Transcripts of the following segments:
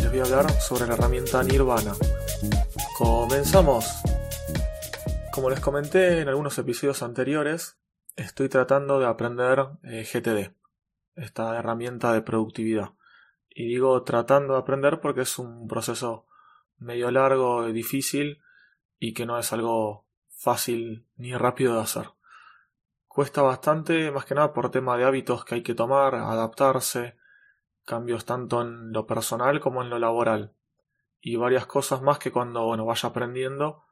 les voy a hablar sobre la herramienta Nirvana. Comenzamos. Como les comenté en algunos episodios anteriores, estoy tratando de aprender eh, GTD, esta herramienta de productividad. Y digo tratando de aprender porque es un proceso medio largo y difícil y que no es algo fácil ni rápido de hacer. Cuesta bastante, más que nada por tema de hábitos que hay que tomar, adaptarse, cambios tanto en lo personal como en lo laboral. Y varias cosas más que cuando bueno, vaya aprendiendo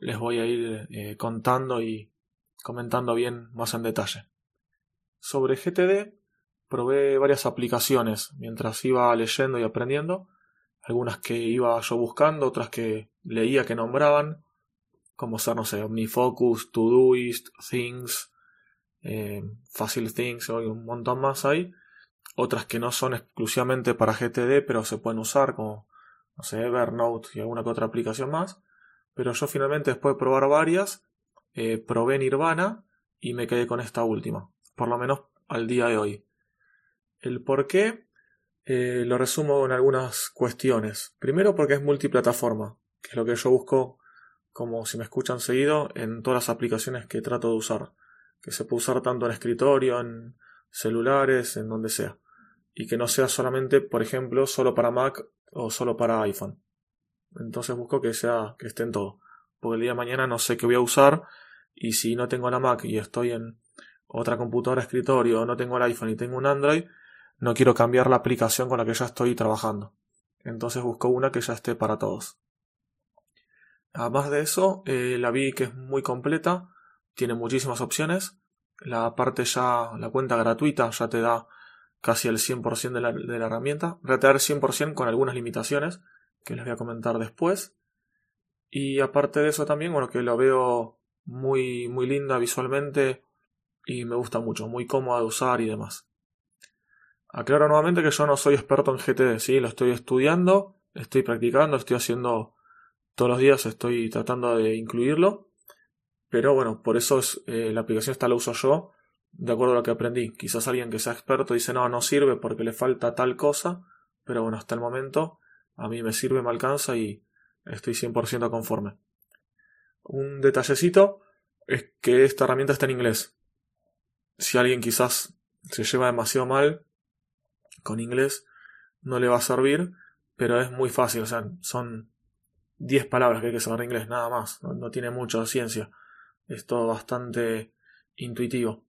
les voy a ir eh, contando y comentando bien más en detalle. Sobre GTD probé varias aplicaciones mientras iba leyendo y aprendiendo, algunas que iba yo buscando, otras que leía que nombraban, como ser, no sé, OmniFocus, Todoist, Things, eh, Facile Things, hay un montón más ahí. Otras que no son exclusivamente para GTD, pero se pueden usar, como, no sé, Evernote y alguna que otra aplicación más. Pero yo finalmente, después de probar varias, eh, probé Nirvana y me quedé con esta última, por lo menos al día de hoy. El por qué eh, lo resumo en algunas cuestiones. Primero porque es multiplataforma, que es lo que yo busco, como si me escuchan seguido, en todas las aplicaciones que trato de usar que se puede usar tanto en escritorio, en celulares, en donde sea. Y que no sea solamente, por ejemplo, solo para Mac o solo para iPhone. Entonces busco que sea, que esté en todo. Porque el día de mañana no sé qué voy a usar y si no tengo la Mac y estoy en otra computadora escritorio no tengo el iPhone y tengo un Android, no quiero cambiar la aplicación con la que ya estoy trabajando. Entonces busco una que ya esté para todos. Además de eso, eh, la vi que es muy completa tiene muchísimas opciones. La parte ya, la cuenta gratuita ya te da casi el 100% de la, de la herramienta. Va a tener 100% con algunas limitaciones que les voy a comentar después. Y aparte de eso también, bueno, que lo veo muy, muy linda visualmente y me gusta mucho, muy cómoda de usar y demás. Aclaro nuevamente que yo no soy experto en GTD, sí, lo estoy estudiando, estoy practicando, estoy haciendo todos los días, estoy tratando de incluirlo pero bueno, por eso es, eh, la aplicación esta la uso yo de acuerdo a lo que aprendí. Quizás alguien que sea experto dice no, no sirve porque le falta tal cosa, pero bueno, hasta el momento a mí me sirve, me alcanza y estoy 100% conforme. Un detallecito es que esta herramienta está en inglés. Si alguien quizás se lleva demasiado mal con inglés, no le va a servir, pero es muy fácil, o sea, son 10 palabras que hay que saber inglés, nada más, no, no tiene mucha ciencia. Es todo bastante intuitivo.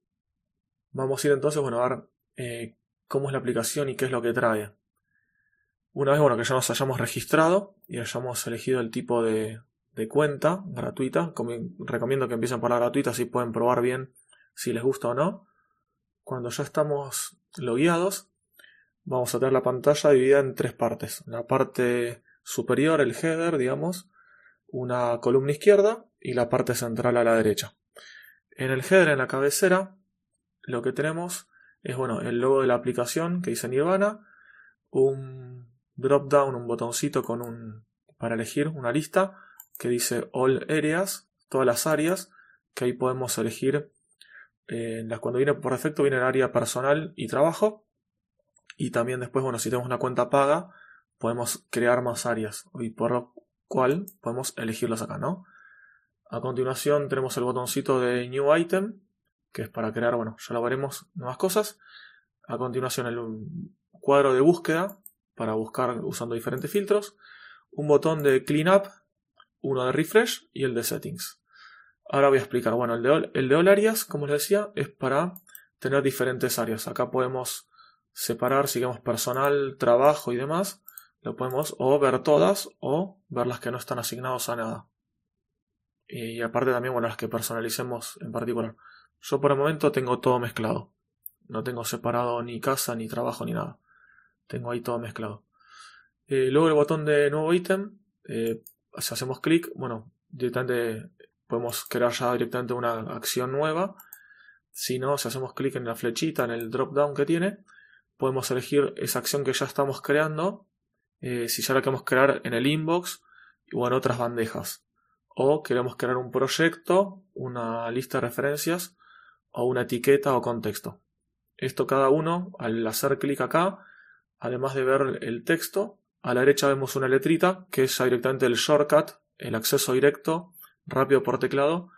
Vamos a ir entonces bueno, a ver eh, cómo es la aplicación y qué es lo que trae. Una vez bueno, que ya nos hayamos registrado y hayamos elegido el tipo de, cuenta gratuita, recomiendo que empiecen por la gratuita así pueden probar bien si les gusta o no. Cuando ya estamos logueados, vamos a tener la pantalla dividida en tres partes. La parte superior, el header, digamos, una columna izquierda y la parte central a la derecha. En el header, en la cabecera, lo que tenemos es bueno, el logo de la aplicación que dice Nirvana, un drop down, un botoncito con un para elegir una lista que dice All Areas, todas las áreas, que ahí podemos elegir eh, cuando viene por defecto viene el área personal y trabajo y también después bueno si tenemos una cuenta paga podemos crear más áreas y por cual podemos elegirlas acá, ¿no? A continuación tenemos el botoncito de New Item, que es para crear, bueno, ya lo veremos, nuevas cosas. A continuación el cuadro de búsqueda, para buscar usando diferentes filtros. Un botón de Cleanup, uno de Refresh y el de Settings. Ahora voy a explicar, bueno, el de, el de All Areas, como les decía, es para tener diferentes áreas. Acá podemos separar, si queremos, personal, trabajo y demás lo podemos o ver todas o ver las que no están asignados a nada. Y aparte también, bueno, las que personalicemos en particular. Yo por el momento tengo todo mezclado. No tengo separado ni casa, ni trabajo, ni nada. Tengo ahí todo mezclado. Eh, luego el botón de nuevo ítem, eh, si hacemos clic, bueno, directamente podemos crear ya directamente una acción nueva. Si no, si hacemos clic en la flechita, en el drop down que tiene, podemos elegir esa acción que ya estamos creando, eh, si ya la queremos crear en el inbox o en otras bandejas. O queremos crear un proyecto, una lista de referencias o una etiqueta o contexto. Esto cada uno, al hacer clic acá, además de ver el texto, a la derecha vemos una letrita que es directamente el shortcut, el acceso directo, rápido por teclado,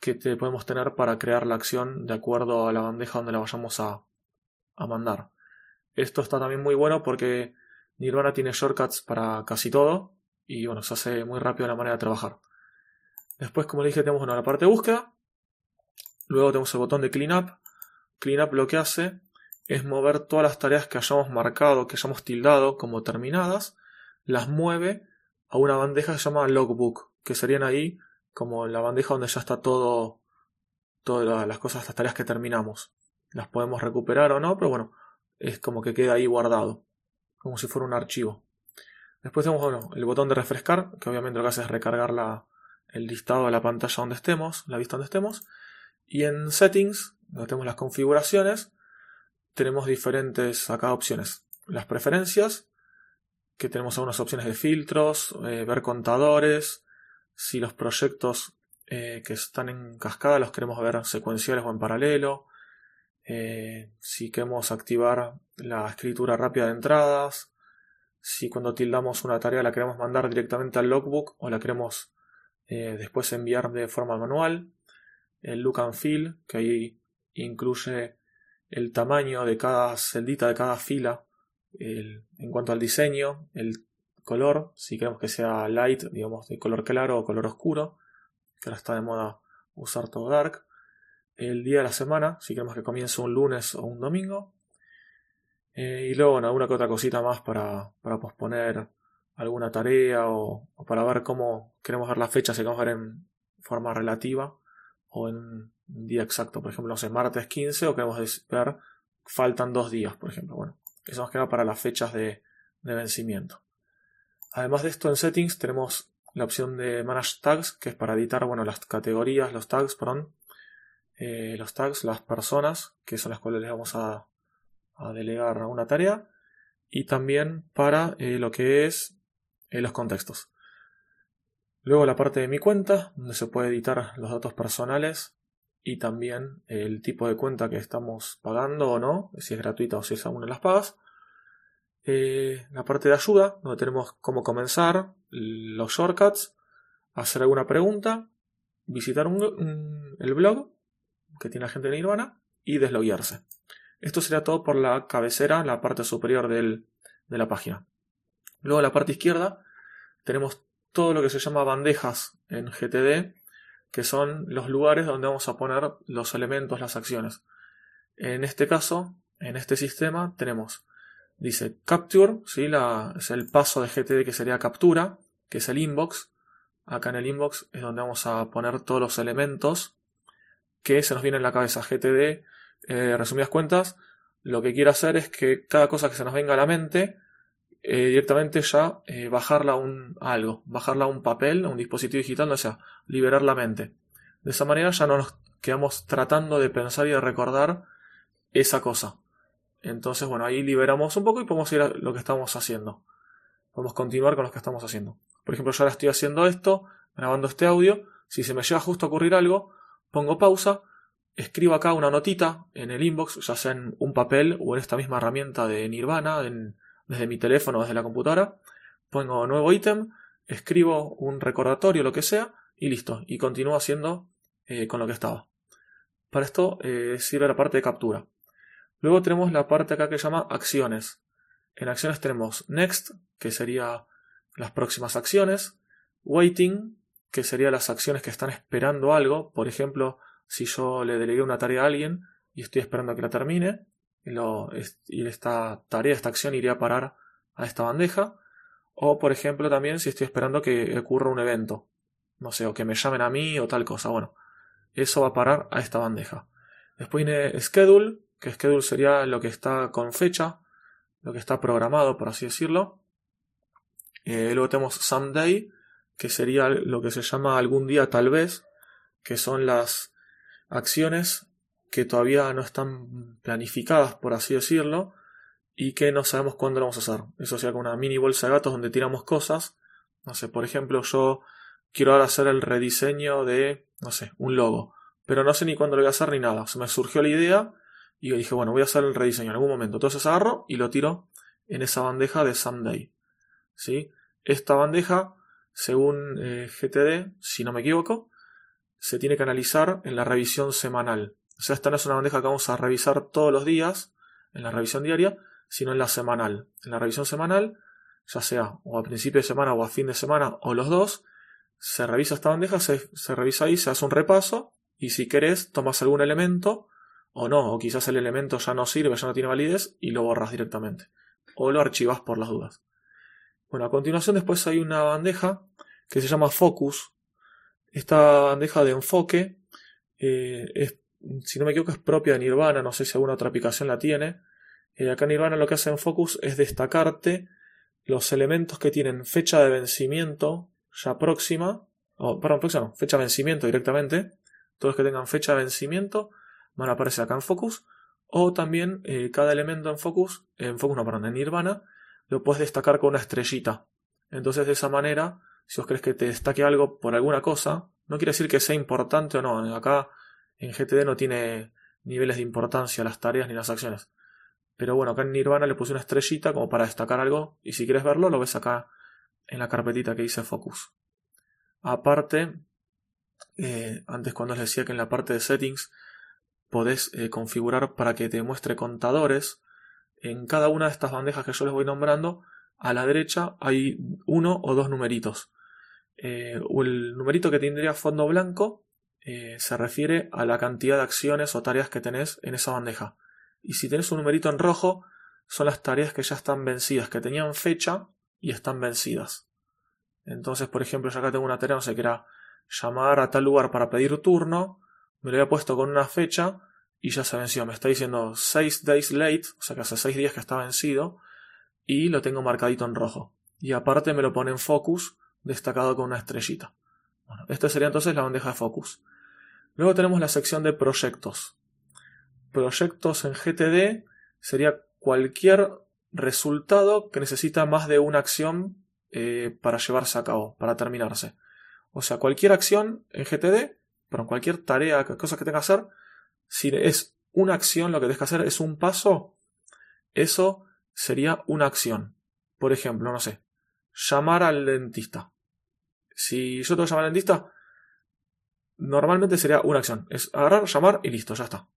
que te podemos tener para crear la acción de acuerdo a la bandeja donde la vayamos a, a mandar. Esto está también muy bueno porque Nirvana tiene shortcuts para casi todo y bueno, se hace muy rápido la manera de trabajar. Después, como dije, tenemos la parte de búsqueda. Luego tenemos el botón de cleanup. Cleanup lo que hace es mover todas las tareas que hayamos marcado, que hayamos tildado como terminadas, las mueve a una bandeja que se llama logbook, que serían ahí como la bandeja donde ya está todo, todas las cosas, las tareas que terminamos. Las podemos recuperar o no, pero bueno, es como que queda ahí guardado, como si fuera un archivo. Después tenemos el botón de refrescar, que obviamente lo que hace es recargar la, el listado de la pantalla donde estemos, la vista donde estemos. Y en settings, donde tenemos las configuraciones, tenemos diferentes acá opciones. Las preferencias, que tenemos algunas opciones de filtros, eh, ver contadores, si los proyectos eh, que están en cascada los queremos ver secuenciales o en paralelo, eh, si queremos activar la escritura rápida de entradas, si cuando tildamos una tarea la queremos mandar directamente al logbook o la queremos después enviar de forma manual, el look and feel, que ahí incluye el tamaño de cada celdita, de cada fila, en cuanto al diseño, el color, si queremos que sea light, digamos de color claro o color oscuro, que ahora está de moda usar todo dark, el día de la semana, si queremos que comience un lunes o un domingo, eh, y luego alguna que otra cosita más para, para posponer alguna tarea o, para ver cómo queremos ver la fecha, si queremos ver en forma relativa o en un día exacto, por ejemplo, no sé, martes 15 o queremos ver faltan dos días, por ejemplo. Bueno, eso nos queda para las fechas de, vencimiento. Además de esto en settings tenemos la opción de manage tags, que es para editar, bueno, las categorías, los tags, perdón, eh, los tags, las personas, que son las cuales les vamos a, a delegar una tarea, y también para eh, lo que es los contextos. Luego la parte de mi cuenta, donde se puede editar los datos personales y también el tipo de cuenta que estamos pagando o no, si es gratuita o si es alguna de las pagas. Eh, la parte de ayuda, donde tenemos cómo comenzar, los shortcuts, hacer alguna pregunta, visitar el blog que tiene la gente de Nirvana y desloguearse. Esto sería todo por la cabecera, la parte superior de la página. Luego la parte izquierda tenemos todo lo que se llama bandejas en GTD, que son los lugares donde vamos a poner los elementos, las acciones. En este caso, en este sistema, tenemos, dice capture, ¿sí? Es el paso de GTD que sería captura, que es el inbox. Acá en el inbox es donde vamos a poner todos los elementos que se nos viene en la cabeza. GTD, eh, resumidas cuentas, lo que quiere hacer es que cada cosa que se nos venga a la mente eh, directamente ya eh, bajarla a, un, algo, bajarla a un papel, a un dispositivo digital, o sea, liberar la mente. De esa manera ya no nos quedamos tratando de pensar y de recordar esa cosa. Entonces, bueno, ahí liberamos un poco y podemos ir a lo que estamos haciendo. Podemos continuar con lo que estamos haciendo. Por ejemplo, yo ahora estoy haciendo esto, grabando este audio. Si se me llega justo a ocurrir algo, pongo pausa, escribo acá una notita en el inbox, ya sea en un papel o en esta misma herramienta de Nirvana, en desde mi teléfono desde la computadora, pongo nuevo ítem, escribo un recordatorio, lo que sea, y listo. Y continúo haciendo eh, con lo que estaba. Para esto eh, sirve la parte de captura. Luego tenemos la parte acá que se llama acciones. En acciones tenemos next, que sería las próximas acciones, waiting, que sería las acciones que están esperando algo. Por ejemplo, si yo le delegué una tarea a alguien y estoy esperando a que la termine, y esta tarea, esta acción iría a parar a esta bandeja. O, por ejemplo, también si estoy esperando que ocurra un evento. No sé, o que me llamen a mí o tal cosa. Bueno, eso va a parar a esta bandeja. Después viene schedule, que schedule sería lo que está con fecha, lo que está programado, por así decirlo. Eh, luego tenemos someday, que sería lo que se llama algún día tal vez, que son las acciones que todavía no están planificadas, por así decirlo, y que no sabemos cuándo lo vamos a hacer. Eso sería como una mini bolsa de gatos donde tiramos cosas. No sé, por ejemplo, yo quiero ahora hacer el rediseño de, no sé, un logo, pero no sé ni cuándo lo voy a hacer ni nada. Se me surgió la idea y dije, bueno, voy a hacer el rediseño en algún momento. Entonces agarro y lo tiro en esa bandeja de Someday. ¿Sí? Esta bandeja, según eh, GTD, si no me equivoco, se tiene que analizar en la revisión semanal. O sea, esta no es una bandeja que vamos a revisar todos los días en la revisión diaria, sino en la semanal. En la revisión semanal, ya sea o a principio de semana o a fin de semana o los dos, se revisa esta bandeja, se, se revisa ahí, se hace un repaso y si querés tomas algún elemento o no, o quizás el elemento ya no sirve, ya no tiene validez y lo borras directamente. O lo archivas por las dudas. Bueno, a continuación después hay una bandeja que se llama Focus. Esta bandeja de enfoque eh, es, si no me equivoco, es propia de Nirvana, no sé si alguna otra aplicación la tiene. Eh, acá Nirvana lo que hace en Focus es destacarte los elementos que tienen fecha de vencimiento ya próxima, o perdón, próxima, fecha de vencimiento directamente, todos los que tengan fecha de vencimiento van a aparecer acá en Focus. O también eh, cada elemento en Focus, en Focus no, perdón, en Nirvana, lo puedes destacar con una estrellita. Entonces de esa manera, si os crees que te destaque algo por alguna cosa, no quiere decir que sea importante o no. Acá en GTD no tiene niveles de importancia las tareas ni las acciones. Pero bueno, acá en Nirvana le puse una estrellita como para destacar algo. Y si quieres verlo, lo ves acá en la carpetita que dice Focus. Aparte, eh, antes cuando les decía que en la parte de settings podés eh, configurar para que te muestre contadores. En cada una de estas bandejas que yo les voy nombrando, a la derecha hay uno o dos numeritos. Eh, el numerito que tendría fondo blanco eh, se refiere a la cantidad de acciones o tareas que tenés en esa bandeja. Y si tenés un numerito en rojo, son las tareas que ya están vencidas, que tenían fecha y están vencidas. Entonces, por ejemplo, yo acá tengo una tarea, no sé, que era llamar a tal lugar para pedir turno, me lo había puesto con una fecha y ya se venció. Me está diciendo 6 days late, o sea que hace 6 días que está vencido, y lo tengo marcadito en rojo. Y aparte me lo pone en focus, destacado con una estrellita. Bueno, esta sería entonces la bandeja de focus. Luego tenemos la sección de proyectos. Proyectos en GTD sería cualquier resultado que necesita más de una acción eh, para llevarse a cabo, para terminarse. O sea, cualquier acción en GTD pero cualquier tarea, cosa que tengas que hacer, si es una acción, lo que tienes que hacer es un paso, eso sería una acción. Por ejemplo, no sé, llamar al dentista. Si yo tengo que llamar al dentista, normalmente sería una acción. Es agarrar, llamar y listo, ya está.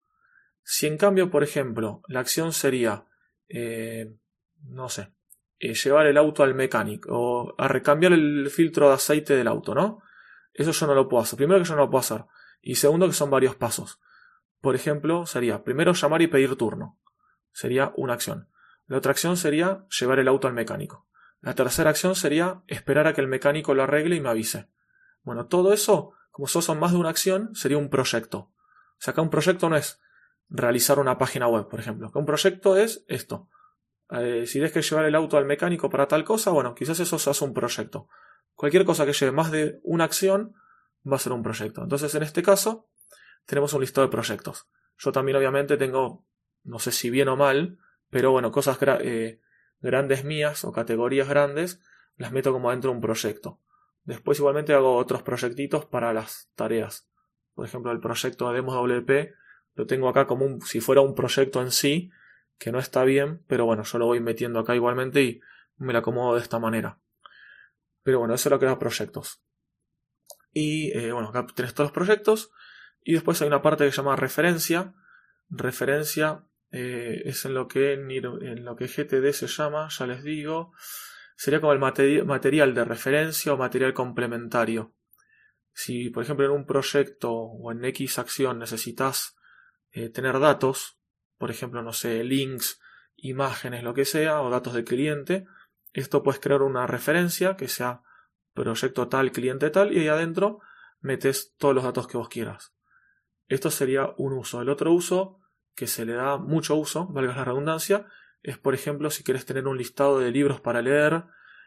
Si en cambio, por ejemplo, la acción sería, eh, no sé, eh, llevar el auto al mecánico o a recambiar el filtro de aceite del auto, ¿no? Eso yo no lo puedo hacer. Primero que yo no lo puedo hacer. Y segundo que son varios pasos. Por ejemplo, sería primero llamar y pedir turno. Sería una acción. La otra acción sería llevar el auto al mecánico. La tercera acción sería esperar a que el mecánico lo arregle y me avise. Bueno, todo eso, como son más de una acción, sería un proyecto. O sea, acá un proyecto no es realizar una página web, por ejemplo. un proyecto es esto. Eh, si tienes que llevar el auto al mecánico para tal cosa, bueno, quizás eso se hace un proyecto. Cualquier cosa que lleve más de una acción va a ser un proyecto. Entonces, en este caso, tenemos un listado de proyectos. Yo también, obviamente, tengo, no sé si bien o mal, pero bueno, cosas eh, grandes mías o categorías grandes, las meto como dentro de un proyecto. Después, igualmente, hago otros proyectitos para las tareas. Por ejemplo, el proyecto de WP lo tengo acá como un, si fuera un proyecto en sí, que no está bien, pero bueno, yo lo voy metiendo acá igualmente y me lo acomodo de esta manera. Pero bueno, eso es lo que da proyectos. Y eh, bueno, acá tienes todos los proyectos. Y después hay una parte que se llama referencia. Referencia eh, es en lo, que, en lo que GTD se llama, ya les digo. Sería como el material de referencia o material complementario. Si, por ejemplo, en un proyecto o en X acción necesitas eh, tener datos, por ejemplo, no sé, links, imágenes, lo que sea, o datos de cliente, esto puedes crear una referencia que sea proyecto tal, cliente tal, y ahí adentro metes todos los datos que vos quieras. Esto sería un uso. El otro uso, que se le da mucho uso, valga la redundancia, es por ejemplo si quieres tener un listado de libros para leer,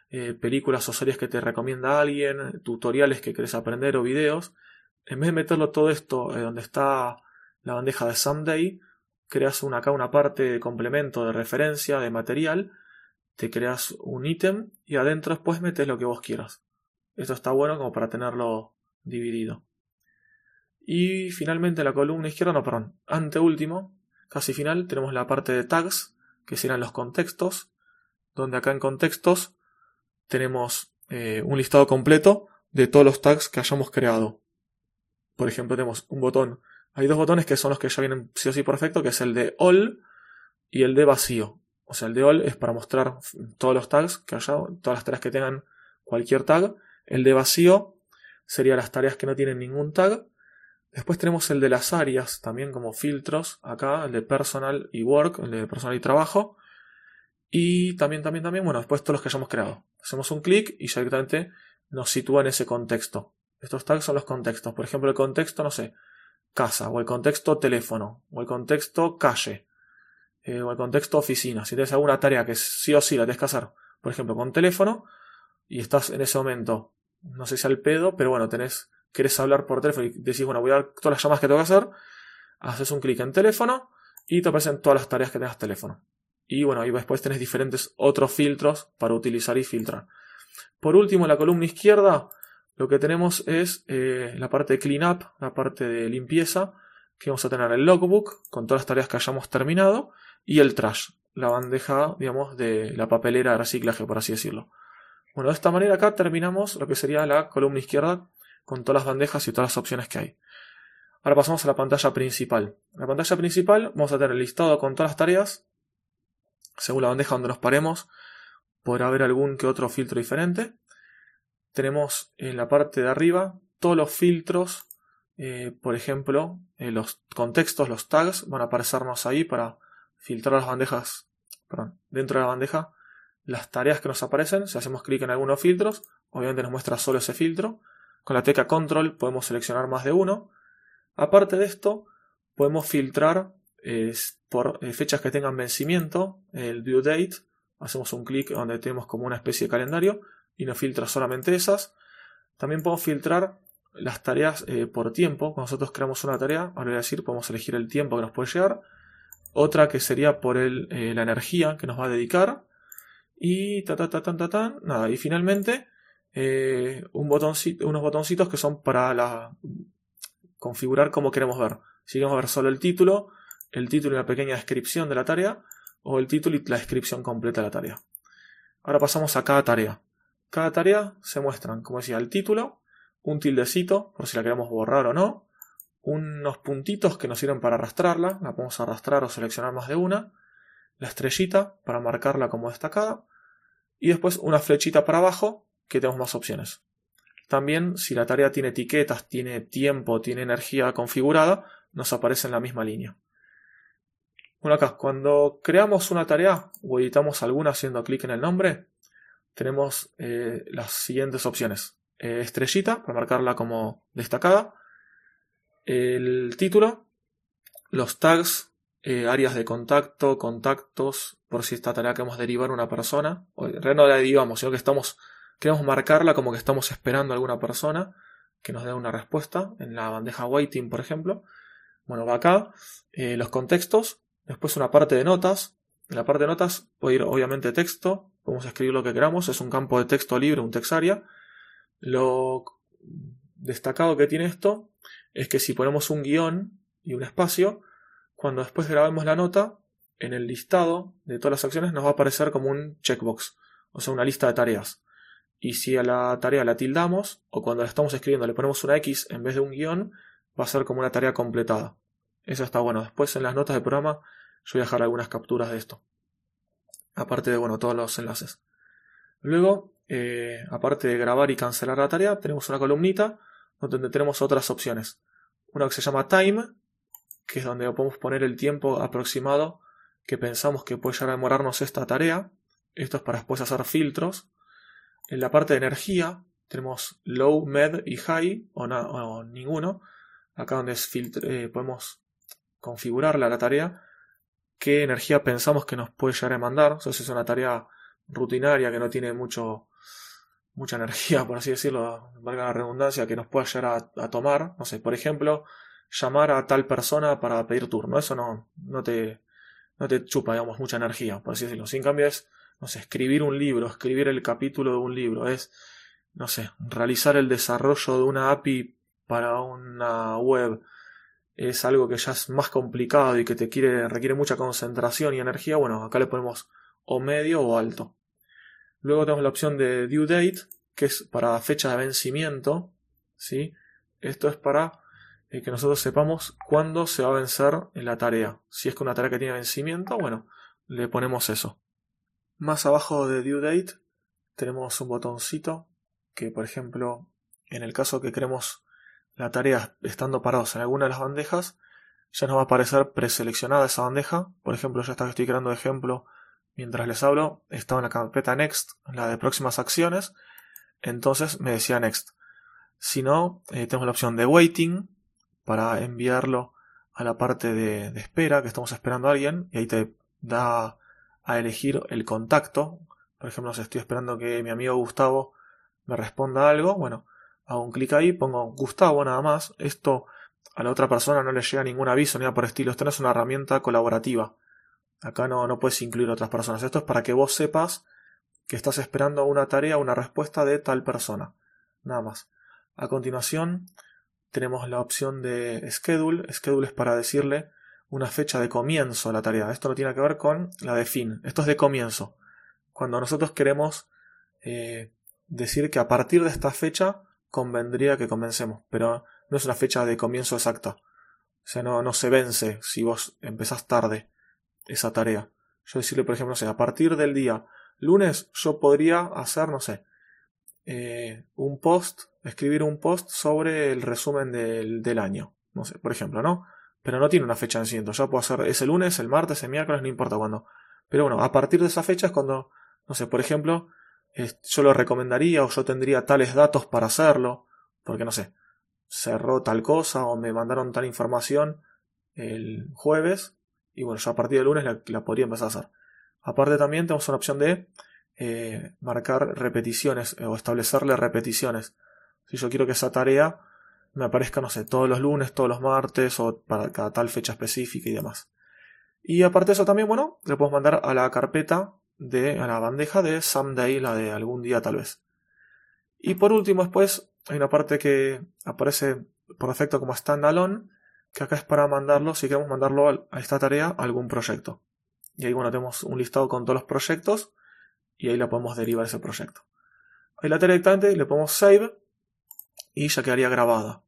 eh, películas o series que te recomienda alguien, tutoriales que querés aprender o videos. En vez de meterlo todo esto eh, donde está la bandeja de Someday, creas una, acá una parte de complemento, de referencia, de material, te creas un ítem y adentro después metes lo que vos quieras. Esto está bueno como para tenerlo dividido. Y finalmente la columna izquierda, no, perdón, anteúltimo, casi final, tenemos la parte de tags, que serán los contextos, donde acá en contextos tenemos eh, un listado completo de todos los tags que hayamos creado. Por ejemplo, tenemos un botón, hay dos botones que son los que ya vienen sí o sí perfecto, que es el de all y el de vacío. O sea, el de all es para mostrar todos los tags que haya, todas las tareas que tengan cualquier tag. El de vacío sería las tareas que no tienen ningún tag. Después tenemos el de las áreas, también como filtros, acá, el de personal y work, el de personal y trabajo. Y también, también, también, bueno, después todos los que hayamos creado. Hacemos un clic y ya directamente nos sitúa en ese contexto. Estos tags son los contextos. Por ejemplo, el contexto, no sé, casa, o el contexto teléfono, o el contexto calle, eh, o el contexto oficina. Si tienes alguna tarea que sí o sí la tienes que hacer, por ejemplo, con teléfono, y estás en ese momento no sé si al pedo, pero bueno, tenés, querés hablar por teléfono y decís, bueno, voy a dar todas las llamadas que tengo que hacer, haces un clic en teléfono y te aparecen todas las tareas que tengas teléfono. Y bueno, ahí después tenés diferentes otros filtros para utilizar y filtrar. Por último, en la columna izquierda, lo que tenemos es eh, la parte de cleanup, la parte de limpieza, que vamos a tener el logbook con todas las tareas que hayamos terminado y el trash, la bandeja, digamos, de la papelera de reciclaje, por así decirlo. Bueno, de esta manera acá terminamos lo que sería la columna izquierda con todas las bandejas y todas las opciones que hay. Ahora pasamos a la pantalla principal. En la pantalla principal vamos a tener listado con todas las tareas. Según la bandeja donde nos paremos, podrá haber algún que otro filtro diferente. Tenemos en la parte de arriba todos los filtros, eh, por ejemplo, eh, los contextos, los tags, van a aparecernos ahí para filtrar las bandejas, perdón, dentro de la bandeja las tareas que nos aparecen. Si hacemos clic en algunos filtros, obviamente nos muestra solo ese filtro. Con la tecla control podemos seleccionar más de uno. Aparte de esto, podemos filtrar por eh, fechas que tengan vencimiento, el due date. Hacemos un clic donde tenemos como una especie de calendario y nos filtra solamente esas. También podemos filtrar las tareas eh, por tiempo. Cuando nosotros creamos una tarea, ahora voy a decir, podemos elegir el tiempo que nos puede llegar. Otra que sería por el, eh, la energía que nos va a dedicar. Y ta ta ta ta ta, nada. Y finalmente eh, un botoncito, unos botoncitos que son para la, configurar como queremos ver. Si queremos ver solo el título, el título y una pequeña descripción de la tarea, o el título y la descripción completa de la tarea. Ahora pasamos a cada tarea. Cada tarea se muestran, como decía, el título, un tildecito, por si la queremos borrar o no, unos puntitos que nos sirven para arrastrarla, la podemos arrastrar o seleccionar más de una, la estrellita para marcarla como destacada, y después una flechita para abajo que tenemos más opciones. También si la tarea tiene etiquetas, tiene tiempo, tiene energía configurada, nos aparece en la misma línea. Bueno, acá, cuando creamos una tarea o editamos alguna haciendo clic en el nombre, tenemos eh, las siguientes opciones. Eh, estrellita, para marcarla como destacada. El título, los tags, eh, áreas de contacto, contactos, por si esta tarea queremos derivar una persona, o en realidad no la derivamos, sino que estamos, queremos marcarla como que estamos esperando a alguna persona que nos dé una respuesta, en la bandeja waiting, por ejemplo. Bueno, va acá, eh, los contextos, después una parte de notas, en la parte de notas puede ir obviamente texto, podemos escribir lo que queramos, es un campo de texto libre, un texaria. Lo destacado que tiene esto es que si ponemos un guion y un espacio, cuando después grabemos la nota, en el listado de todas las acciones nos va a aparecer como un checkbox, o sea, una lista de tareas. Y si a la tarea la tildamos, o cuando la estamos escribiendo le ponemos una X en vez de un guion, va a ser como una tarea completada. Eso está bueno. Después en las notas del programa yo voy a dejar algunas capturas de esto. Aparte de, bueno, todos los enlaces. Luego, eh, aparte de grabar y cancelar la tarea, tenemos una columnita donde tenemos otras opciones. Una que se llama Time, que es donde podemos poner el tiempo aproximado que pensamos que puede llegar a demorarnos esta tarea. Esto es para después hacer filtros. En la parte de energía tenemos low, med y high o, ninguno. Acá donde es eh, podemos configurarla la tarea. Qué energía pensamos que nos puede llegar a mandar. O si es una tarea rutinaria que no tiene mucho, mucha energía, por así decirlo, valga la redundancia, que nos pueda llegar a, tomar. No sé, por ejemplo, llamar a tal persona para pedir turno. Eso no, no te, no te chupa, digamos, mucha energía, por así decirlo. Sin cambio es, no sé, escribir un libro, escribir el capítulo de un libro, es, no sé, realizar el desarrollo de una API para una web, es algo que ya es más complicado y que te quiere, requiere mucha concentración y energía, bueno, acá le ponemos o medio o alto. Luego tenemos la opción de due date, que es para fecha de vencimiento, ¿sí? Esto es para eh, que nosotros sepamos cuándo se va a vencer en la tarea. Si es que una tarea que tiene vencimiento, bueno, le ponemos eso. Más abajo de due date tenemos un botoncito que, por ejemplo, en el caso que queremos la tarea estando parados en alguna de las bandejas, ya nos va a aparecer preseleccionada esa bandeja. Por ejemplo, ya estoy creando ejemplo mientras les hablo. Estaba en la carpeta Next, la de próximas acciones. Entonces me decía Next. Si no, eh, tenemos la opción de Waiting para enviarlo a la parte de, de, espera, que estamos esperando a alguien, y ahí te da a elegir el contacto. Por ejemplo, si estoy esperando que mi amigo Gustavo me responda algo, bueno, hago un clic ahí, pongo Gustavo nada más. Esto a la otra persona no le llega ningún aviso ni nada por estilo. Esto no es una herramienta colaborativa. Acá no, no puedes incluir otras personas. Esto es para que vos sepas que estás esperando una tarea, una respuesta de tal persona. Nada más. A continuación tenemos la opción de schedule. Schedule es para decirle una fecha de comienzo a la tarea. Esto no tiene que ver con la de fin. Esto es de comienzo. Cuando nosotros queremos eh, decir que a partir de esta fecha convendría que comencemos, pero no es una fecha de comienzo exacta. O sea, no, no se vence si vos empezás tarde esa tarea. Yo decirle, por ejemplo, no sé, a partir del día lunes yo podría hacer, no sé, eh, un post, escribir un post sobre el resumen del, del, año. No sé, por ejemplo, ¿no? Pero no tiene una fecha en ciento. Yo puedo hacer ese lunes, el martes, el miércoles, no importa cuándo. Pero bueno, a partir de esa fecha es cuando, no sé, por ejemplo, yo lo recomendaría o yo tendría tales datos para hacerlo, porque no sé, cerró tal cosa o me mandaron tal información el jueves y bueno, yo a partir del lunes la, podría empezar a hacer. Aparte también tenemos una opción de eh, marcar repeticiones o establecerle repeticiones. Si yo quiero que esa tarea me aparezca, no sé, todos los lunes, todos los martes o para cada tal fecha específica y demás. Y aparte de eso también, bueno, le podemos mandar a la carpeta de a la bandeja de someday, la de algún día tal vez. Y por último, después hay una parte que aparece por defecto como standalone, que acá es para mandarlo, si queremos mandarlo a esta tarea a algún proyecto. Y ahí, bueno, tenemos un listado con todos los proyectos y ahí la podemos derivar ese proyecto. Ahí la tarea directamente le ponemos save y ya quedaría grabada.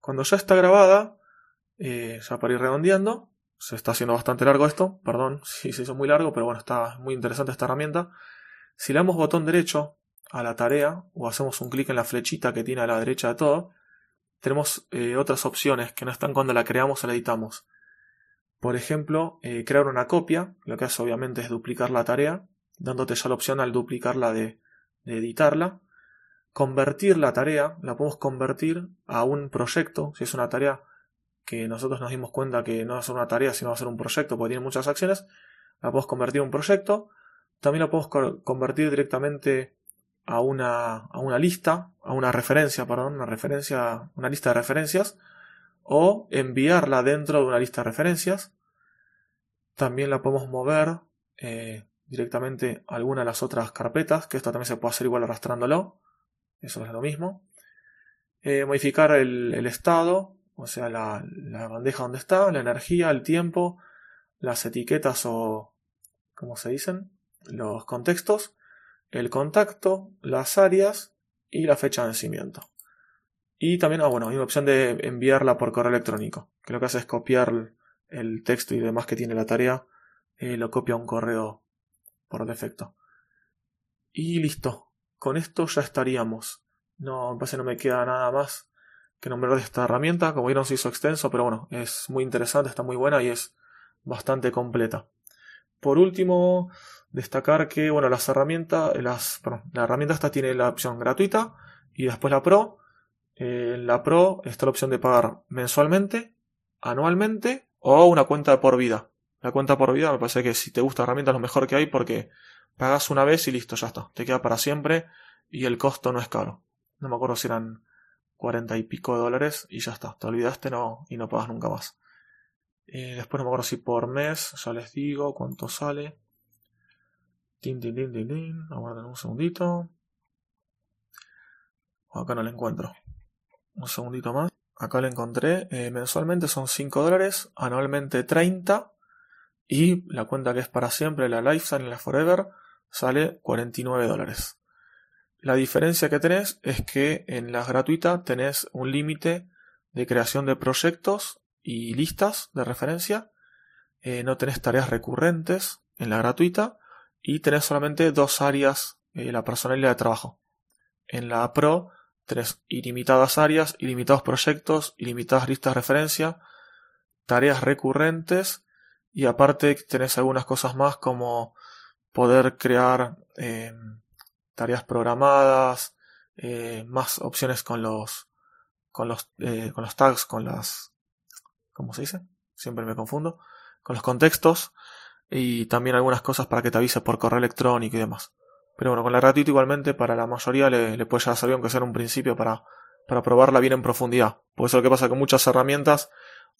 Cuando ya está grabada, eh, ya para ir redondeando, se está haciendo bastante largo esto, perdón si se hizo muy largo, pero bueno, está muy interesante esta herramienta. Si le damos botón derecho a la tarea o hacemos un clic en la flechita que tiene a la derecha de todo, tenemos eh, otras opciones que no están cuando la creamos o la editamos. Por ejemplo, eh, crear una copia, lo que hace obviamente es duplicar la tarea, dándote ya la opción al duplicarla de, de editarla. Convertir la tarea, la podemos convertir a un proyecto, si es una tarea que nosotros nos dimos cuenta que no va a ser una tarea, sino va a ser un proyecto, porque tiene muchas acciones, la podemos convertir en un proyecto. También la podemos convertir directamente a una, a una lista, a una referencia, perdón, una referencia, una lista de referencias, o enviarla dentro de una lista de referencias. También la podemos mover eh, directamente a alguna de las otras carpetas, que esto también se puede hacer igual arrastrándolo, eso es lo mismo. Eh, modificar el, estado, o sea, la, bandeja donde está, la energía, el tiempo, las etiquetas o, ¿cómo se dicen? Los contextos, el contacto, las áreas y la fecha de vencimiento. Y también, ah, bueno, hay una opción de enviarla por correo electrónico, que lo que hace es copiar el texto y demás que tiene la tarea, eh, lo copia a un correo por defecto. Y listo, con esto ya estaríamos. No, me parece no me queda nada más que nombrar esta herramienta. Como vieron se hizo extenso, pero bueno, es muy interesante, está muy buena y es bastante completa. Por último, destacar que bueno, las herramientas, las, la herramienta esta tiene la opción gratuita y después la Pro. En la Pro está la opción de pagar mensualmente, anualmente o una cuenta por vida. La cuenta por vida me parece que si te gusta la herramienta es lo mejor que hay porque pagas una vez y listo, ya está. Te queda para siempre y el costo no es caro. No me acuerdo si eran 40 y pico de dólares y ya está. Te olvidaste no, y no pagas nunca más. Eh, después no me acuerdo si por mes, ya les digo cuánto sale. Tin, tin, tin, tin, tin. Aguarden un segundito. Acá no lo encuentro. Un segundito más. Acá lo encontré. Eh, mensualmente son 5 dólares. Anualmente 30. Y la cuenta que es para siempre, la Lifetime la Forever, sale 49 dólares. La diferencia que tenés es que en la gratuita tenés un límite de creación de proyectos y listas de referencia. Eh, no tenés tareas recurrentes en la gratuita y tenés solamente dos áreas, eh, la personalidad de trabajo. En la Pro tenés ilimitadas áreas, ilimitados proyectos, ilimitadas listas de referencia, tareas recurrentes y aparte tenés algunas cosas más como poder crear eh, tareas programadas, eh, más opciones con los, con los, eh, con los tags, con las, ¿cómo se dice? Siempre me confundo, con los contextos y también algunas cosas para que te avise por correo electrónico y demás. Pero bueno, con la gratuita igualmente para la mayoría le, le puede ya servir aunque sea un principio para, para probarla bien en profundidad. Por eso lo que pasa con muchas herramientas,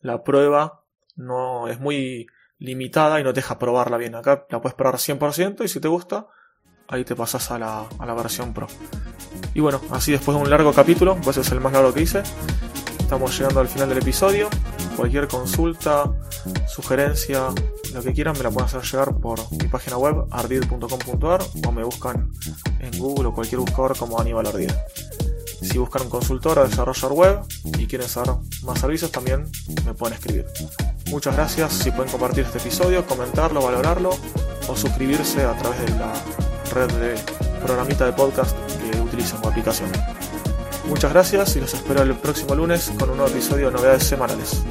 la prueba no es muy limitada y no te deja probarla bien. Acá la puedes probar 100% y si te gusta, ahí te pasas a la, a la versión Pro. Y bueno, así después de un largo capítulo, pues es el más largo que hice, estamos llegando al final del episodio. Cualquier consulta, sugerencia, lo que quieran me la pueden hacer llegar por mi página web ardid.com.ar o me buscan en Google o cualquier buscador como Aníbal Ardid. Si buscan un consultor o desarrollador web y quieren saber más servicios también me pueden escribir. Muchas gracias si pueden compartir este episodio, comentarlo, valorarlo o suscribirse a través de la red de programita de podcast que utilizan como aplicación. Muchas gracias y los espero el próximo lunes con un nuevo episodio de novedades semanales.